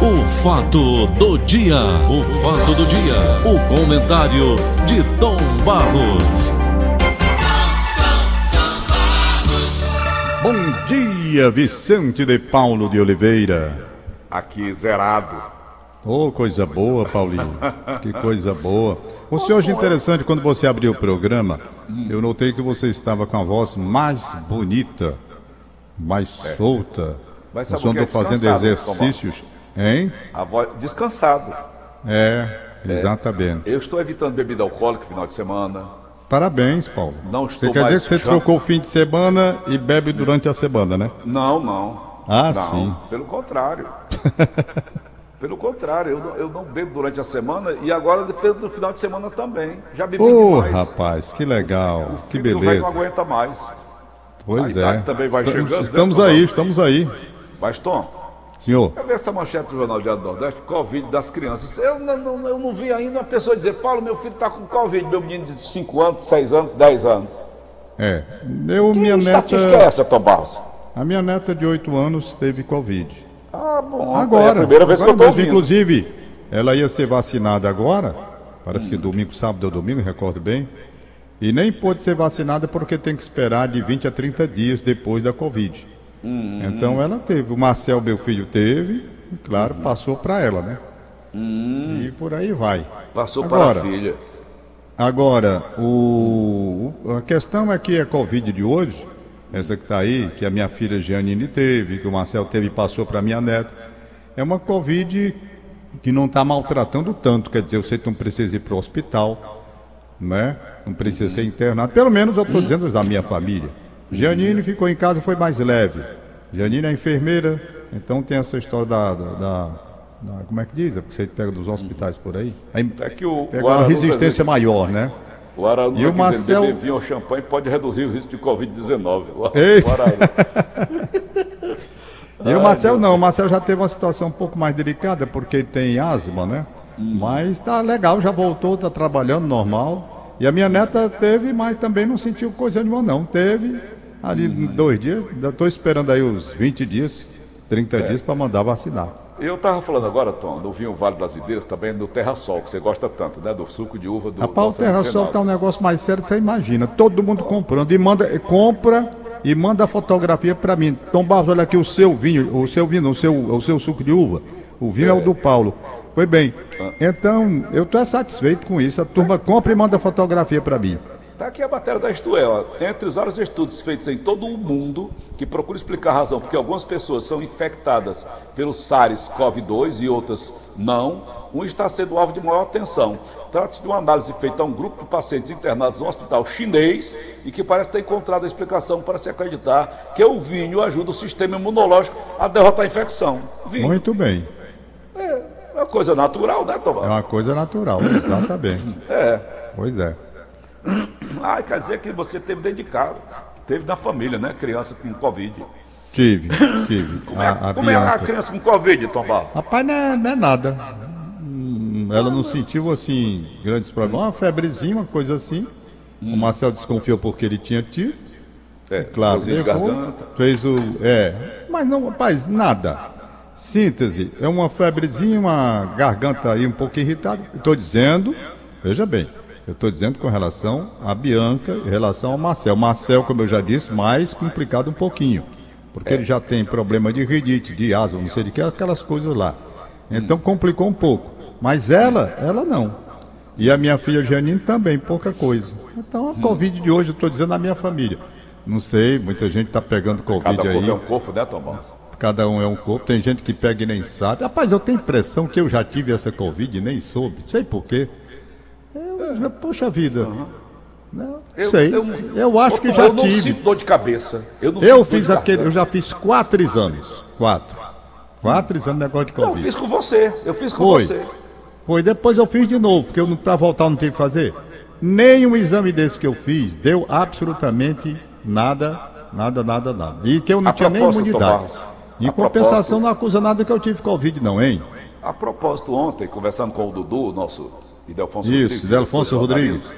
O fato do dia, o fato do dia, o comentário de Tom Barros. Bom dia, Vicente de Paulo de Oliveira. Aqui zerado. Oh, coisa boa, Paulinho. Que coisa boa. O senhor hoje interessante, quando você abriu o programa, eu notei que você estava com a voz mais bonita, mais solta. Mas O sabe senhor o que é andou fazendo exercícios, hein? A voz descansado. É, exatamente. Eu estou evitando bebida alcoólica no final de semana. Parabéns, Paulo. Não Você estou quer dizer que você cham- trocou o fim de semana e bebe durante a semana, né? Não, não. Ah, não, sim. Pelo contrário. pelo contrário, eu não, eu não bebo durante a semana e agora depende do final de semana também. Já bebi Ô, demais. rapaz, que legal, que Fígado vai- beleza. não aguenta mais. Pois é. também vai Estamos- chegando, né, Estamos aí, estamos aí. Mas, Senhor, Cadê essa manchete do Jornal Diário do Nordeste? Covid das crianças. Eu não, eu não vi ainda uma pessoa dizer, Paulo, meu filho está com Covid, meu menino de 5 anos, 6 anos, 10 anos. é. Eu, Que minha estatística é neta. essa, Tom Barros? A minha neta de 8 anos teve Covid. Ah, bom. Agora. É a primeira vez que eu agora estou mesmo, ouvindo. Inclusive, ela ia ser vacinada agora. Parece que domingo, sábado ou domingo, recordo bem. E nem pôde ser vacinada porque tem que esperar de 20 a 30 dias depois da Covid. Hum. Então ela teve. O Marcel, meu filho, teve. E claro, Hum. passou para ela, né? E por aí vai. Passou Agora, para a filha. Agora, o, a questão é que a Covid de hoje, essa que está aí, que a minha filha Giannine teve, que o Marcel teve e passou para minha neta, é uma Covid que não está maltratando tanto. Quer dizer, você não precisa ir para o hospital, né? não precisa ser internado. Pelo menos eu estou dizendo os da minha família. Giannine ficou em casa, foi mais leve. Giannine é enfermeira, então tem essa história da. da- da- como é que diz? Você pega dos hospitais por aí. Aí É que o, Pega o uma resistência maior, né? O Araújo E o Marcel- beber vinho ou champanhe pode reduzir o risco de Covid-19. O- Eita. o Araújo. E o Marcel não, o Marcel já teve uma situação um pouco mais delicada, porque ele tem asma, né? Mas tá legal, já voltou, tá trabalhando normal. E a minha neta teve, mas também não sentiu coisa nenhuma, não. Teve ali dois dias, ainda estou esperando aí os 20 dias, 30 dias para mandar vacinar. Eu estava falando agora, Tom, do vinho Vale das Videiras, também do Terra Sol, que você gosta tanto, né? Do suco de uva do Rapaz, o nosso Terra Renato. Sol tá um negócio mais sério, você imagina. Todo mundo comprando e manda, compra e manda a fotografia para mim. Tom Barros, olha aqui o seu vinho, o seu vinho, o seu, o seu suco de uva. O vinho é, o do Paulo. Pois bem, então eu estou satisfeito com isso. A turma compra e manda fotografia para mim. Está aqui a matéria da Isto É, entre os vários estudos feitos em todo o mundo que procuram explicar a razão porque algumas pessoas são infectadas pelo SARS-CoV-2 e outras não, um está sendo alvo de maior atenção. Trata-se de uma análise feita a um grupo de pacientes internados no hospital chinês e que parece ter encontrado a explicação para se acreditar que o vinho ajuda o sistema imunológico a derrotar a infecção. Vinho Muito bem. é uma coisa natural, né, É Tomás? uma coisa natural, exatamente. É. Pois é. Ah, quer dizer que você teve dentro de casa, teve na família, né? Criança com Covid. Tive, tive. Como é, A, a como é a criança com Covid, Tom Barros? Rapaz, não é, não é nada. Hum, Ela não sentiu, assim, grandes problemas. Uma febrezinha, uma coisa assim. O Marcel desconfiou porque ele tinha tido. É, Claro, levou, garganta. fez o... É, mas não, rapaz, nada. Síntese, é uma febrezinha, uma garganta aí um pouco irritada. Estou dizendo, veja bem, eu estou dizendo com relação a Bianca, em relação ao Marcel. Marcel, como eu já disse, mais complicado um pouquinho. Porque ele já tem problema de rinite, de asma, não sei de que, aquelas coisas lá. Então complicou um pouco. Mas ela, ela não. E a minha filha Janine também, pouca coisa. Então a Covid de hoje, eu estou dizendo a minha família. Não sei, muita gente está pegando Covid Cada aí. corpo é um corpo, né, Tom Barros? Cada um é um corpo. Tem gente que pega e nem sabe. Rapaz, eu tenho impressão que eu já tive essa Covid e nem soube. Sei por quê. Eu, Poxa vida. Não Eu- sei. eu- Eu, acho que Eu já não tive. sinto dor de cabeça. Eu, não Eu fiz aquele. Eu já fiz quatro exames. Quatro. Quatro exames de negócio de Não, eu Covid. fiz com você. Eu fiz com Foi. você. Foi, depois eu fiz de novo, porque eu, para voltar eu não tive que fazer. Nenhum exame desse que eu fiz deu absolutamente nada, nada, nada, nada. E que eu não A tinha nem imunidade. Tomás, Em compensação, não acusa nada que eu tive Covid, não, hein? A propósito, ontem, conversando com o Dudu, nosso Idelfonso Isso, Rodrigues. Idelfonso diretor de Rodrigues.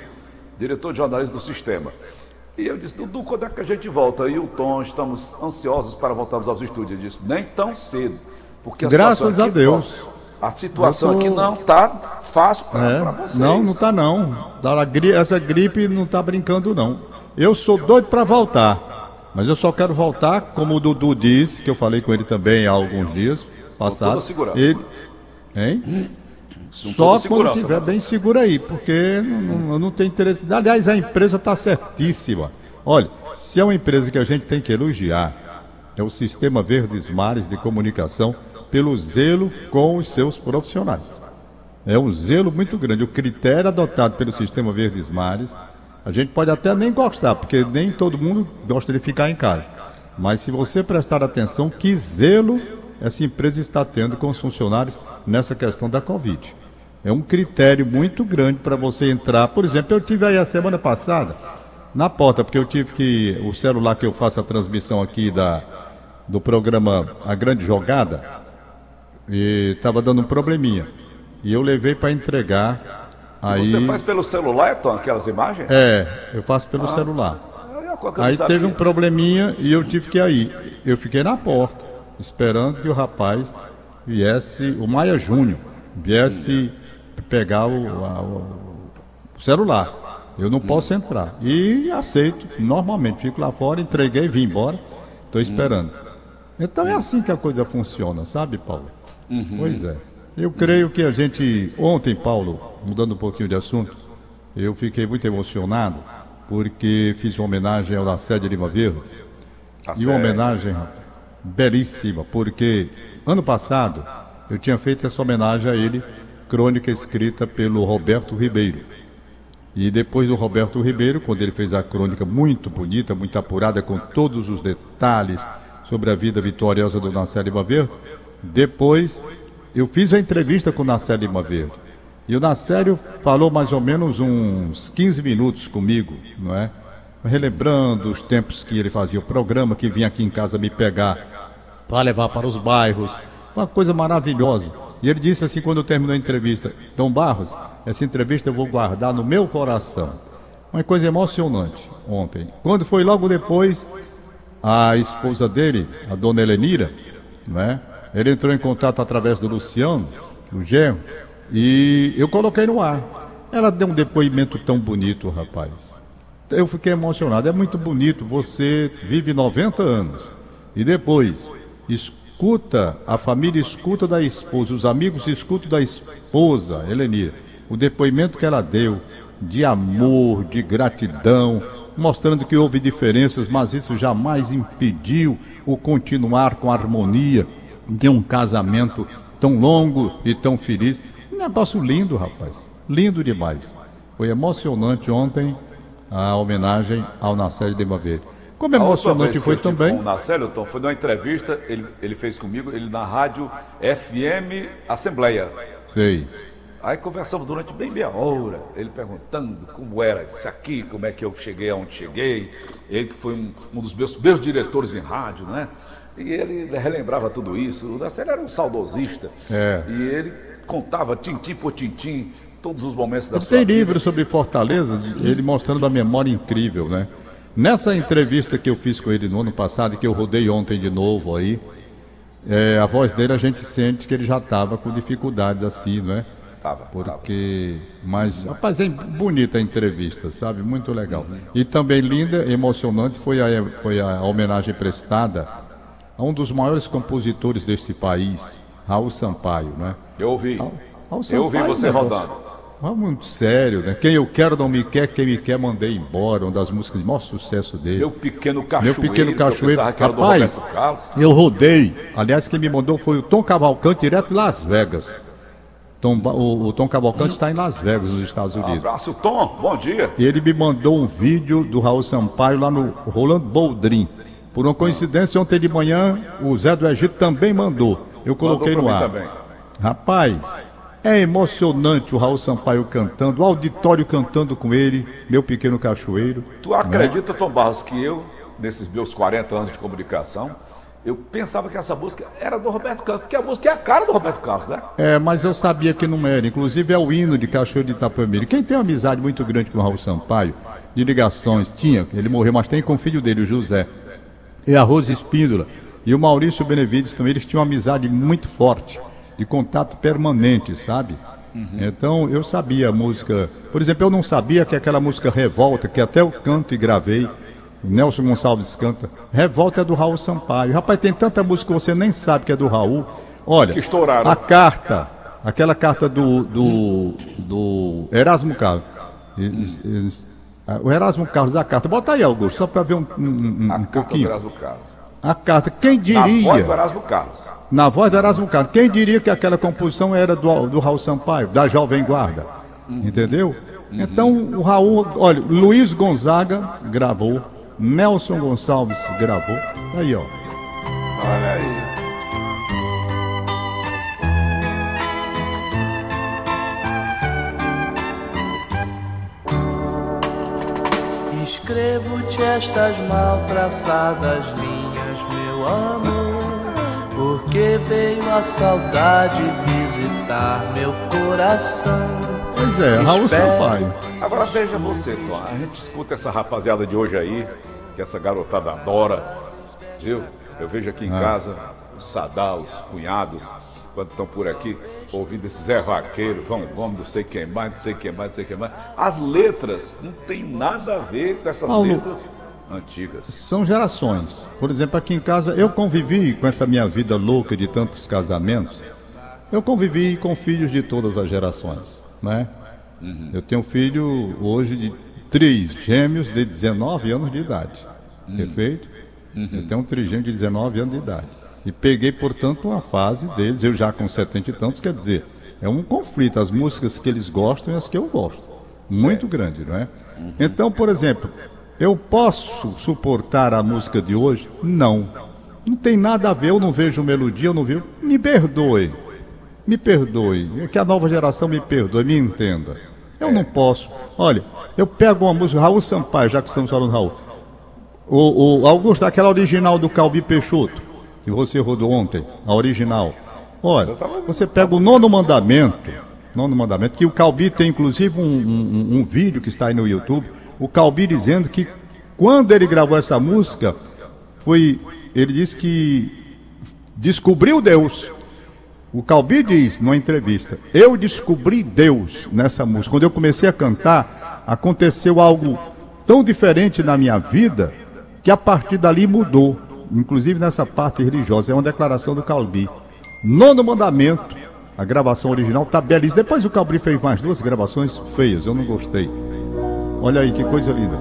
Diretor de jornalismo do sistema. E eu disse, Dudu, quando é que a gente volta? E o Tom, estamos ansiosos para voltarmos aos estúdios. Ele disse, nem tão cedo, Porque a Graças situação a Deus. A situação Eu tô- aqui não tá fácil para É, vocês. não, não tá não. Tá, Essa gripe não tá brincando não. Eu sou doido para voltar, mas eu só quero voltar, como o Dudu disse, que eu falei com ele também há alguns dias passados. Ele, hein? Só quando tiver bem seguro aí, porque não, não, não tem interesse. Aliás, a empresa está certíssima. Olha, se é uma empresa que a gente tem que elogiar, é o Sistema Verdes Mares de Comunicação, pelo zelo com os seus profissionais. É um zelo muito grande. O critério adotado pelo Sistema Verdes Mares, a gente pode até nem gostar, porque nem todo mundo gosta de ficar em casa. Mas se você prestar atenção, que zelo essa empresa está tendo com os funcionários nessa questão da Covid. É um critério muito grande para você entrar. Por exemplo, eu tive aí a semana passada na porta, porque eu tive que. O celular que eu faço a transmissão aqui da, do programa A Grande Jogada, e estava dando um probleminha. E eu levei para entregar. Aí, Você faz pelo celular, Tom, aquelas imagens? É, eu faço pelo celular. Que eu não Aí teve um probleminha e eu tive que ir aí. Eu fiquei na porta, esperando que o rapaz viesse, o Maia Júnior, viesse pegar o, a- o- celular. Eu não posso entrar. E aceito normalmente. Fico lá fora, entreguei, vim embora. Estou esperando. Então é assim que a coisa funciona, sabe, Paulo? Pois é. Eu creio que a gente. Ontem, Paulo, mudando um pouquinho de assunto, eu fiquei muito emocionado porque fiz uma homenagem ao Lacerda Lima Verde. Tá E uma homenagem belíssima, porque ano passado eu tinha feito essa homenagem a ele, crônica escrita pelo Roberto Ribeiro. E depois do Roberto Ribeiro, quando ele fez a crônica muito bonita, muito apurada, com todos os detalhes sobre a vida vitoriosa do Nasser Lima Verde, depois eu fiz a entrevista com o Nasser Lima Verde. E o Nassério falou mais ou menos uns 15 minutos comigo, não é? Relembrando os tempos que ele fazia o programa, que vinha aqui em casa me pegar para levar para os bairros. Uma coisa maravilhosa. E ele disse assim quando terminou a entrevista: Dom Barros, essa entrevista eu vou guardar no meu coração. Uma coisa emocionante ontem. Quando foi logo depois, a esposa dele, a dona Helenira, né? Ele entrou em contato através do Luciano, do genro, e eu coloquei no ar. Ela deu um depoimento tão bonito, rapaz. Eu fiquei emocionado. É muito bonito. Você vive 90 anos e depois escuta, a família escuta da esposa, os amigos escutam da esposa, Helenira, o depoimento que ela deu de amor, de gratidão, mostrando que houve diferenças, mas isso jamais impediu o continuar com a harmonia de um casamento tão longo e tão feliz. Um negócio lindo, rapaz. Lindo demais. Foi emocionante ontem a homenagem ao Nasser de Verde. Como emocionante foi que também. Com o Narcélio, Tom, foi numa entrevista, ele, ele fez comigo, ele na rádio FM Assembleia. Sei. Aí conversamos durante bem meia hora, ele perguntando como era isso aqui, como é que eu cheguei aonde cheguei. Ele que foi um, um dos meus primeiros diretores em rádio, né? E ele relembrava tudo isso. O Narcélio era um saudosista. É. E ele contava tintim por tintim todos os momentos da Ele sua tem vida. livro sobre Fortaleza, ele mostrando uma memória incrível, né? Nessa entrevista que eu fiz com ele no ano passado, que eu rodei ontem de novo aí, é, a voz dele a gente sente que ele já estava com dificuldades assim, né? Tava, tava. Porque. Mas, rapaz, é bonita a entrevista, sabe? Muito legal. E também linda, emocionante, foi a, foi a homenagem prestada a um dos maiores compositores deste país, Raul Sampaio, né? Eu ouvi. Raul Eu ouvi Sampaio, você negócio- rodando. Ah, muito sério, né? Quem eu quero não me quer, quem me quer mandei embora. Uma das músicas de maior sucesso dele. Meu pequeno Meu cachoeiro. pequeno que eu cachoeiro. do Rapaz, eu rodei. Aliás, quem me mandou foi o Tom Cavalcante, direto de Las Vegas. Tom o, o Tom Cavalcante está em Las Vegas, nos Estados Unidos. Abraço, Tom. Bom dia. E ele me mandou um vídeo do Raul Sampaio lá no Rolando Boldrin. Por uma coincidência, ontem de manhã, o Zé do Egito também mandou. Eu coloquei Mandou no ar. Rapaz, é emocionante o Raul Sampaio cantando, o auditório cantando com ele, meu pequeno cachoeiro. Tu acredita, Tom Barros, que eu, nesses meus 40 anos de comunicação, eu pensava que essa música era do Roberto Carlos, porque a música é a cara do Roberto Carlos, né? É, mas eu sabia que não era. Inclusive é o hino de Cachoeiro de Itapemirim. Quem tem uma amizade muito grande com o Raul Sampaio, de ligações, tinha, ele morreu, mas tem com o filho dele, o José. E a Rose Espíndola. E o Maurício Benevides também, eles tinham uma amizade muito forte, de contato permanente, sabe? Uhum. Então eu sabia a música. Por exemplo, eu não sabia que aquela música Revolta, que até eu canto e gravei, Nelson Gonçalves canta, Revolta é do Raul Sampaio. Rapaz, tem tanta música que você nem sabe que é do Raul. Olha, a carta, aquela carta do, do, do Erasmo Carlos. Hum. O Erasmo Carlos, a carta. Bota aí, Augusto, só para ver um, um, um, um pouquinho. A carta, quem diria. Na voz do Erasmo Carlos. Na voz do Erasmo Carlos. Quem diria que aquela composição era do, do Raul Sampaio, da Jovem Guarda? Uhum. Entendeu? Uhum. Então, o Raul, olha, Luiz Gonzaga gravou, Nelson Gonçalves gravou. Aí, ó. Olha aí. Escrevo-te estas mal traçadas linhas, meu amor, porque veio a saudade visitar meu coração. Pois é, Raul Sampaio. Agora veja você, Tom, a gente escuta essa rapaziada de hoje aí, que essa garotada adora, viu? Eu vejo aqui em ah. casa os Sadal, os cunhados, quando estão por aqui, ouvindo esse Zé Vaqueiro, vamos, vamos, não sei quem mais, não sei quem mais, não sei quem mais. As letras não tem nada a ver com essas Paulo, letras antigas. São gerações. Por exemplo, aqui em casa, eu convivi com essa minha vida louca de tantos casamentos. Eu convivi com filhos de todas as gerações, né? Uhum. Eu tenho um filho hoje de três gêmeos de 19 anos de idade. Uhum. Perfeito? Uhum. Eu tenho um trigêmeo de 19 anos de idade. E peguei, portanto, uma fase deles, eu já com setenta e tantos, quer dizer, é um conflito, as músicas que eles gostam e as que eu gosto. Muito é. grande, não é? Uhum. Então, por exemplo, eu posso suportar a música de hoje? Não. Não tem nada a ver, eu não vejo melodia, eu não vejo. Me perdoe. Me perdoe. Que a nova geração me perdoe, me entenda. Eu é. não posso. Olha, eu pego uma música, Raul Sampaio, já que estamos falando Raul. O, o Augusto, aquela original do Calbi Peixoto que você rodou ontem, a original. Olha, você pega o nono mandamento, nono mandamento, que o Calbi tem inclusive um, um, um vídeo que está aí no YouTube, o Calbi dizendo que quando ele gravou essa música, foi, ele disse que descobriu Deus. O Calbi diz numa entrevista: Eu descobri Deus nessa música. Quando eu comecei a cantar, aconteceu algo tão diferente na minha vida que a partir dali mudou inclusive nessa parte religiosa, é uma declaração do Calbi. Nono mandamento, a gravação original tá belíssima. Depois o Calbi fez mais duas gravações feias, eu não gostei. Olha aí que coisa linda.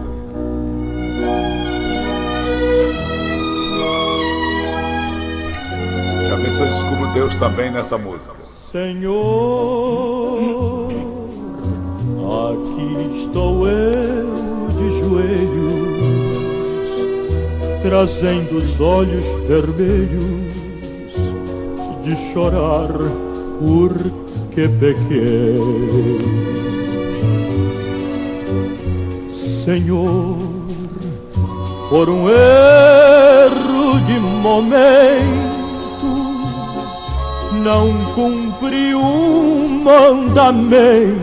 Já se eu descubro Deus também nessa música. Senhor, aqui estou eu de joelhos trazendo os olhos vermelhos de chorar porque pequei. Senhor, por um erro de momento, não cumpri um mandamento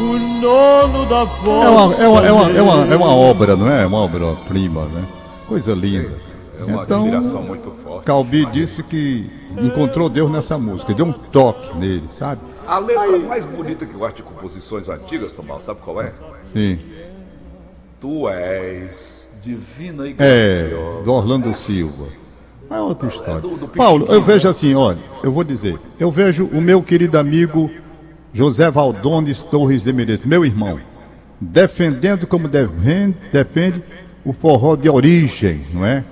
o nono da voz. É uma, é uma, é uma, é uma, é uma obra, não é? Uma obra-prima, né? Coisa linda. É, é uma então, admiração muito forte. Calbi disse que encontrou Deus nessa música, deu um toque nele, sabe? A letra Aí... mais bonita que eu acho de composições antigas, Tomal, sabe qual é? Sim. Tu és divina e graciosa. É, do Orlando Silva. É outra história. É do, do Paulo, eu vejo assim, olha, eu vou dizer, eu vejo o meu querido amigo José Valdones Torres de Menezes, meu irmão, defendendo como defende, defende o forró de origem, não é?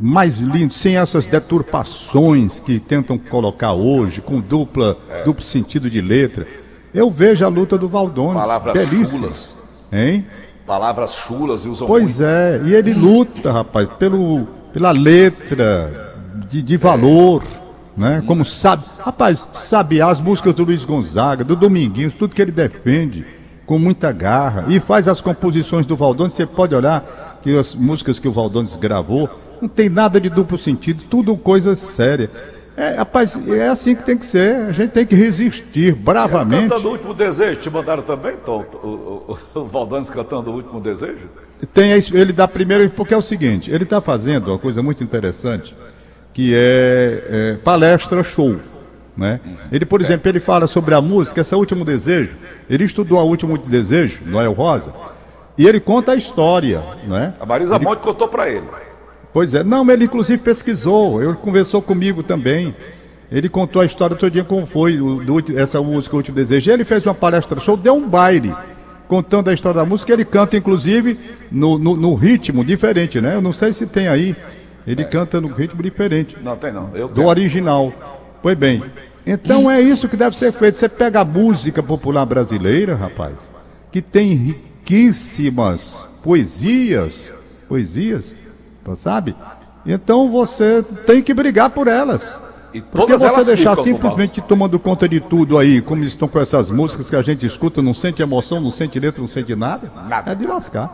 Mais lindo, sem essas deturpações que tentam colocar hoje, com dupla, é. duplo sentido de letra. Eu vejo a luta do Valdones, Palavras belíssima. Chulas. Hein? Palavras chulas e usam Pois muito. é, e ele luta, rapaz, pelo, pela letra de, de valor né? Como sabe, rapaz, sabe as músicas do Luiz Gonzaga, do Dominguinhos, tudo que ele defende com muita garra e faz as composições do Valdones, você pode olhar que as músicas que o Valdones gravou não tem nada de duplo sentido, tudo coisa séria. É, rapaz, é assim que tem que ser. A gente tem que resistir bravamente. Cantando o último desejo, te mandaram também, Tom? O, o, o, Valdanes cantando o último desejo? Tem ele dá primeiro, porque é o seguinte, ele está fazendo uma coisa muito interessante, que é, é palestra show. Né? Ele, por exemplo, ele fala sobre a música, esse é último desejo. Ele estudou o último desejo, Noel Rosa, e ele conta a história. Né? A Marisa ele... Monte contou para ele. Pois é, não, ele inclusive pesquisou, ele conversou comigo também. Ele contou a história todo dia como foi o, do, essa música, o último desejo. Ele fez uma palestra show, deu um baile contando a história da música. Ele canta, inclusive, no, no, no ritmo diferente, né? Eu não sei se tem aí. Ele é. canta no ritmo diferente. Não, tem não. Eu do tenho. original. Pois bem. Então é isso que deve ser feito. Você pega a música popular brasileira, rapaz, que tem riquíssimas poesias, poesias, sabe? Então você tem que brigar por elas. Porque você deixar simplesmente tomando conta de tudo aí, como estão com essas músicas que a gente escuta, não sente emoção, não sente letra, não sente nada, nada. é de lascar.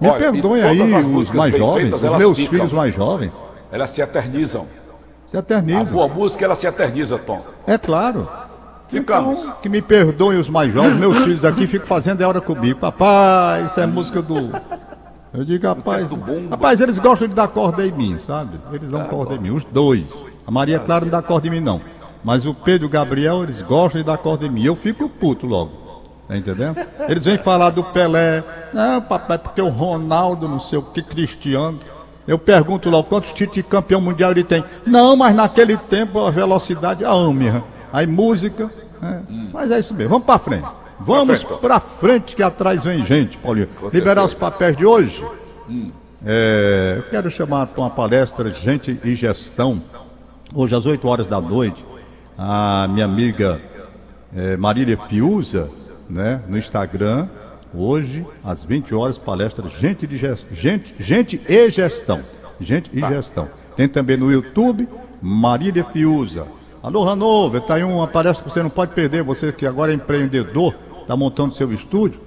Me Olha, perdoem aí os mais jovens, feitas, os meus ficam, filhos mais jovens. Elas se eternizam. Se eternizam. A boa música, ela se eterniza, Tom. É claro. Ficamos. Então, que me perdoem os mais jovens, meus filhos aqui ficam fazendo a hora comigo. Papai, isso é música do. Eu digo, rapaz, rapaz, eles gostam de dar corda em mim, sabe? Eles dão é, corda em mim, os dois. A Maria Clara não dá corda em mim, não. Mas o Pedro e o Gabriel, eles gostam de dar corda em mim. Eu fico puto logo. Tá entendendo? Eles vêm falar do Pelé. Não, papai, porque o Ronaldo, não sei o que, Cristiano. Eu pergunto logo quantos títulos de campeão mundial ele tem. Não, mas naquele tempo a velocidade, a âmbia. Aí música. É. Mas é isso mesmo. Vamos para frente. Vamos para frente que atrás vem gente, Paulinho. Liberar os papéis de hoje. Hum. É, eu quero chamar para uma palestra de gente e gestão Hoje, às 8 horas da noite, a minha amiga é, Marília Piusa, né, no Instagram, hoje, às 20 horas, palestra Gente, de gest... gente, gente e Gestão. Gente e tá. Gestão. Tem também no YouTube, Marília Piusa. Alô, Hanover, está aí uma palestra que você não pode perder, você que agora é empreendedor, está montando seu estúdio.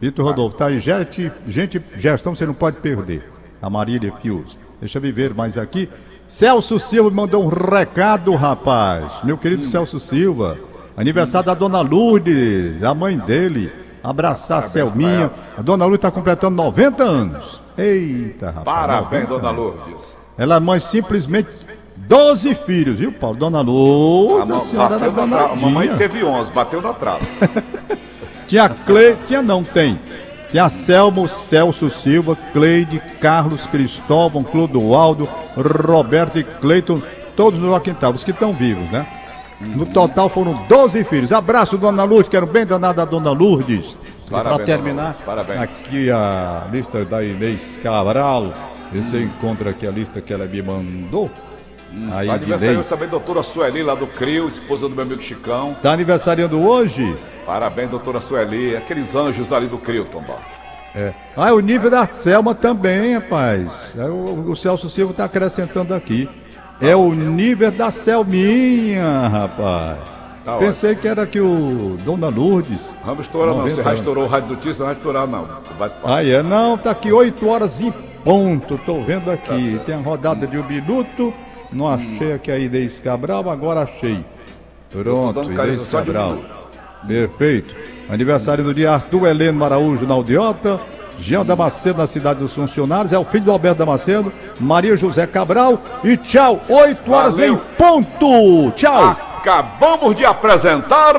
Vitor Rodolfo, está aí, gente, gente, gestão você não pode perder. A Marília Piusa. Deixa eu ver mais aqui. Celso Silva mandou um recado, rapaz. Meu querido hum. Celso Silva. Aniversário da dona Lourdes, a mãe dele. Abraçar a Selminha. A dona Lourdes está completando 90 anos. Eita, rapaz. Parabéns, dona Lourdes. Ela é mãe simplesmente 12 filhos, viu, Paulo? Dona Lourdes, a, a senhora era dona A mamãe teve 11, bateu na trave. tinha Cle... Tinha não, tem. Tem a Selmo, Celso Silva, Cleide, Carlos, Cristóvão, Clodoaldo, Roberto e Cleiton, todos no quintal, os que estão vivos, né? No total foram 12 filhos. Abraço, dona Lourdes, quero bem danada a dona Lourdes. Para terminar, Parabéns. aqui a lista da Inês Cabral. Você hum. encontra aqui a lista que ela me mandou. Hum, Aí, tá aniversariando também a doutora Sueli, lá do CRIO, esposa do meu amigo Chicão. Tá aniversariando hoje? Parabéns, doutora Sueli. Aqueles anjos ali do CRIO, Tom É. Ah, o nível da Selma também, rapaz. É, o, o Celso Silva está acrescentando aqui. É o nível da Selminha, rapaz. Tá Pensei ótimo. que era que o Dona Lourdes. Vamos estourar não, você já estourou o Rádio Notícias, não vai estourar não. Vai... Ah, é? Não, tá aqui 8 horas em ponto, tô vendo aqui. Tá Tem a rodada de um minuto. Não achei aqui a Inês Cabral, agora achei. Pronto, Inês Cabral. Perfeito. Aniversário do dia Arthur Heleno Araújo na Aldeota. Jean Damasceno na cidade dos funcionários. É o filho do Alberto Damasceno. Maria José Cabral. E tchau. 8 horas Valeu. em ponto. Tchau. Acabamos de apresentar.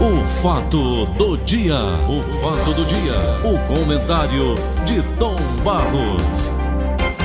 O fato do dia. O fato do dia. O comentário de Tom Barros.